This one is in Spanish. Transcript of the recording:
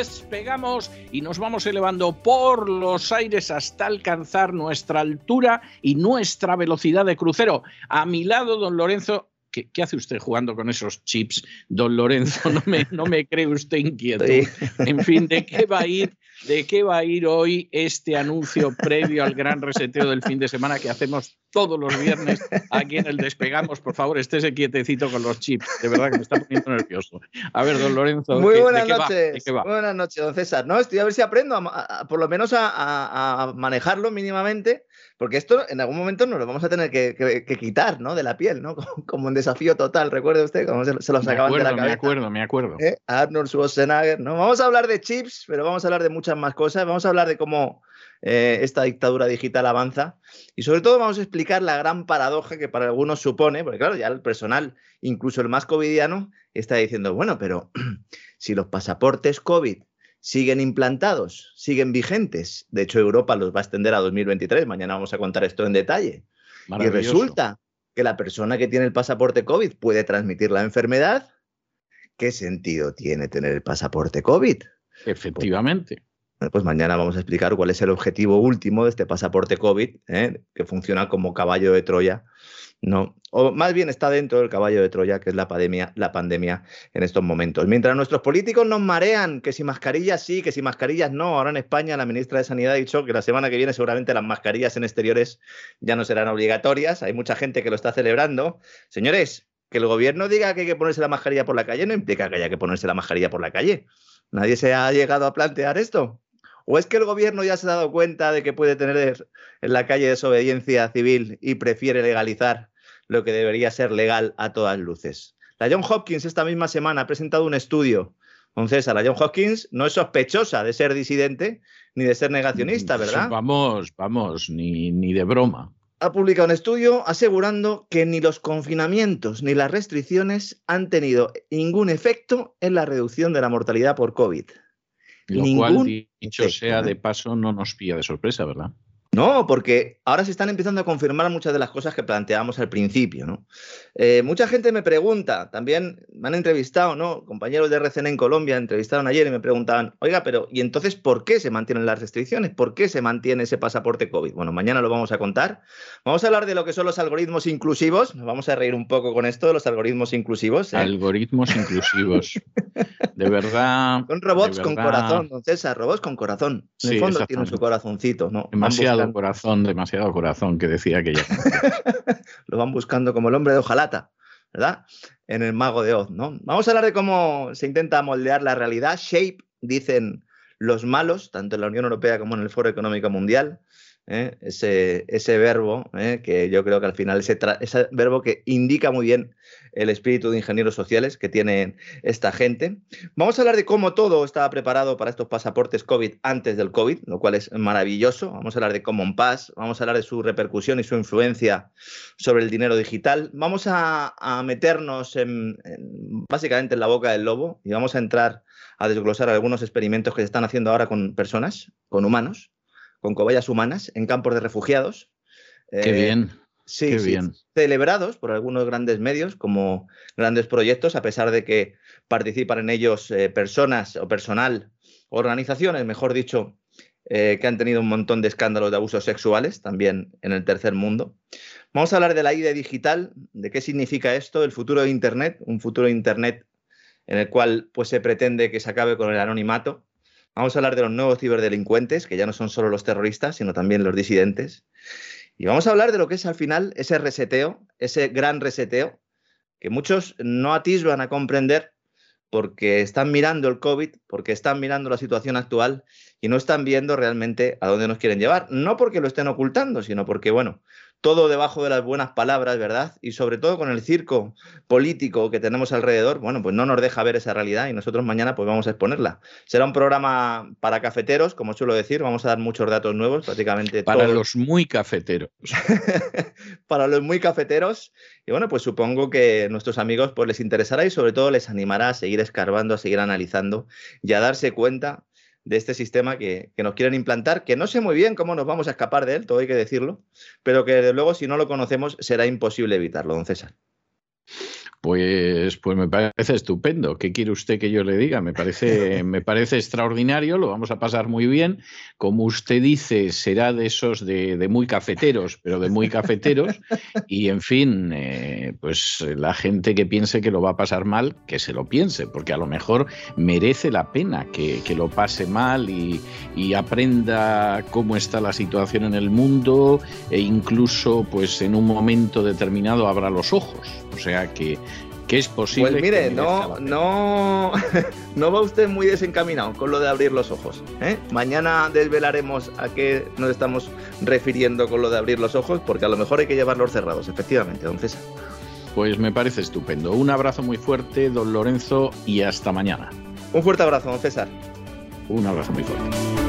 despegamos y nos vamos elevando por los aires hasta alcanzar nuestra altura y nuestra velocidad de crucero. A mi lado, don Lorenzo, ¿Qué, qué, hace usted jugando con esos chips, don Lorenzo? No me, no me cree usted inquieto. Sí. En fin, ¿de qué va a ir? ¿De qué va a ir hoy este anuncio previo al gran reseteo del fin de semana que hacemos todos los viernes aquí en el Despegamos? Por favor, estése quietecito con los chips. De verdad que me está poniendo nervioso. A ver, don Lorenzo. Muy ¿qué, buenas de qué noches. Va? ¿De qué va? Buenas noches, don César. No, estoy a ver si aprendo a, a, por lo menos a, a, manejarlo mínimamente, porque esto en algún momento nos lo vamos a tener que, que, que quitar, ¿no? De la piel, ¿no? Como, un desafío total. ¿Recuerda usted cómo se, se lo sacaban de la cabeza? Me acuerdo, me acuerdo. ¿Eh? Arnold Schwarzenegger, ¿no? Vamos a hablar de chips, pero vamos a hablar de muchas más cosas. Vamos a hablar de cómo eh, esta dictadura digital avanza y sobre todo vamos a explicar la gran paradoja que para algunos supone, porque claro, ya el personal, incluso el más covidiano, está diciendo, bueno, pero si los pasaportes COVID siguen implantados, siguen vigentes, de hecho Europa los va a extender a 2023, mañana vamos a contar esto en detalle, y resulta que la persona que tiene el pasaporte COVID puede transmitir la enfermedad, ¿qué sentido tiene tener el pasaporte COVID? Efectivamente. Pues mañana vamos a explicar cuál es el objetivo último de este pasaporte COVID, ¿eh? que funciona como caballo de Troya, ¿no? O más bien está dentro del caballo de Troya, que es la pandemia, la pandemia en estos momentos. Mientras nuestros políticos nos marean, que si mascarillas sí, que si mascarillas no. Ahora en España la ministra de Sanidad ha dicho que la semana que viene seguramente las mascarillas en exteriores ya no serán obligatorias. Hay mucha gente que lo está celebrando. Señores, que el gobierno diga que hay que ponerse la mascarilla por la calle no implica que haya que ponerse la mascarilla por la calle. Nadie se ha llegado a plantear esto. ¿O es que el gobierno ya se ha dado cuenta de que puede tener en la calle desobediencia civil y prefiere legalizar lo que debería ser legal a todas luces? La John Hopkins esta misma semana ha presentado un estudio. Don César, la John Hopkins no es sospechosa de ser disidente ni de ser negacionista, ¿verdad? Vamos, vamos, ni, ni de broma. Ha publicado un estudio asegurando que ni los confinamientos ni las restricciones han tenido ningún efecto en la reducción de la mortalidad por COVID. Lo Ningún cual, dicho sea de paso, no nos pilla de sorpresa, ¿verdad? No, porque ahora se están empezando a confirmar muchas de las cosas que planteamos al principio, ¿no? Eh, mucha gente me pregunta, también me han entrevistado, ¿no? Compañeros de RCN en Colombia entrevistaron ayer y me preguntaban, oiga, pero ¿y entonces por qué se mantienen las restricciones? ¿Por qué se mantiene ese pasaporte COVID? Bueno, mañana lo vamos a contar. Vamos a hablar de lo que son los algoritmos inclusivos. Nos vamos a reír un poco con esto de los algoritmos inclusivos. ¿eh? Algoritmos inclusivos. De verdad. Son robots con corazón, don César, robots con corazón. En Sí, el fondo tienen su corazoncito, ¿no? Van Demasiado corazón, demasiado corazón, que decía aquella. lo van buscando como el hombre de hojalata, ¿verdad? En el mago de Oz, ¿no? Vamos a hablar de cómo se intenta moldear la realidad. Shape, dicen los malos, tanto en la Unión Europea como en el Foro Económico Mundial. ¿eh? Ese, ese verbo, ¿eh? que yo creo que al final ese, ese verbo que indica muy bien el espíritu de ingenieros sociales que tiene esta gente. Vamos a hablar de cómo todo estaba preparado para estos pasaportes COVID antes del COVID, lo cual es maravilloso. Vamos a hablar de Common Pass, vamos a hablar de su repercusión y su influencia sobre el dinero digital. Vamos a, meternos en- básicamente en la boca del lobo y vamos a entrar a desglosar algunos experimentos que se están haciendo ahora con personas, con humanos, con cobayas humanas en campos de refugiados. Qué Eh, bien. Sí, Qué sí, bien. celebrados por algunos grandes medios como grandes proyectos, a pesar de que participan en ellos eh, personas o personal, organizaciones, mejor dicho, eh, que han tenido un montón de escándalos de abusos sexuales, también en el tercer mundo. Vamos a hablar de la ID digital, de qué significa esto, el futuro de Internet, un futuro de Internet en el cual pues, se pretende que se acabe con el anonimato. Vamos a hablar de los nuevos ciberdelincuentes, que ya no son solo los terroristas, sino también los disidentes. Y vamos a hablar de lo que es al final ese reseteo, ese gran reseteo, que muchos no atisban a comprender porque están mirando el COVID, porque están mirando la situación actual y no están viendo realmente a dónde nos quieren llevar. No porque lo estén ocultando, sino porque, bueno, todo debajo de las buenas palabras, ¿verdad? Y sobre todo con el circo político que tenemos alrededor, bueno, pues no nos deja ver esa realidad y nosotros mañana pues vamos a exponerla. Será un programa para cafeteros, como suelo decir, vamos a dar muchos datos nuevos, prácticamente. Para los muy cafeteros. para los muy cafeteros. Y bueno, pues supongo que nuestros amigos pues les interesará y sobre todo les animará a seguir escarbando, a seguir analizando y a darse cuenta de este sistema que, nos quieren implantar, que no sé muy bien cómo nos vamos a escapar de él, todo hay que decirlo, pero que desde luego si no lo conocemos será imposible evitarlo, don César. Pues, pues me parece estupendo. ¿Qué quiere usted que yo le diga? Me parece, me parece extraordinario, lo vamos a pasar muy bien. Como usted dice, será de esos de, muy cafeteros, pero de muy cafeteros. Y en fin, eh, pues la gente que piense que lo va a pasar mal, que se lo piense, porque a lo mejor merece la pena que, lo pase mal y, y, aprenda cómo está la situación en el mundo e incluso pues en un momento determinado abra los ojos. O sea que que es posible. Pues mire, no, no, no va usted muy desencaminado con lo de abrir los ojos. ¿eh? Mañana desvelaremos a qué nos estamos refiriendo con lo de abrir los ojos, porque a lo mejor hay que llevarlos cerrados, efectivamente, don César. Pues me parece estupendo. Un abrazo muy fuerte, don Lorenzo, y hasta mañana. Un fuerte abrazo, don César. Un abrazo muy fuerte.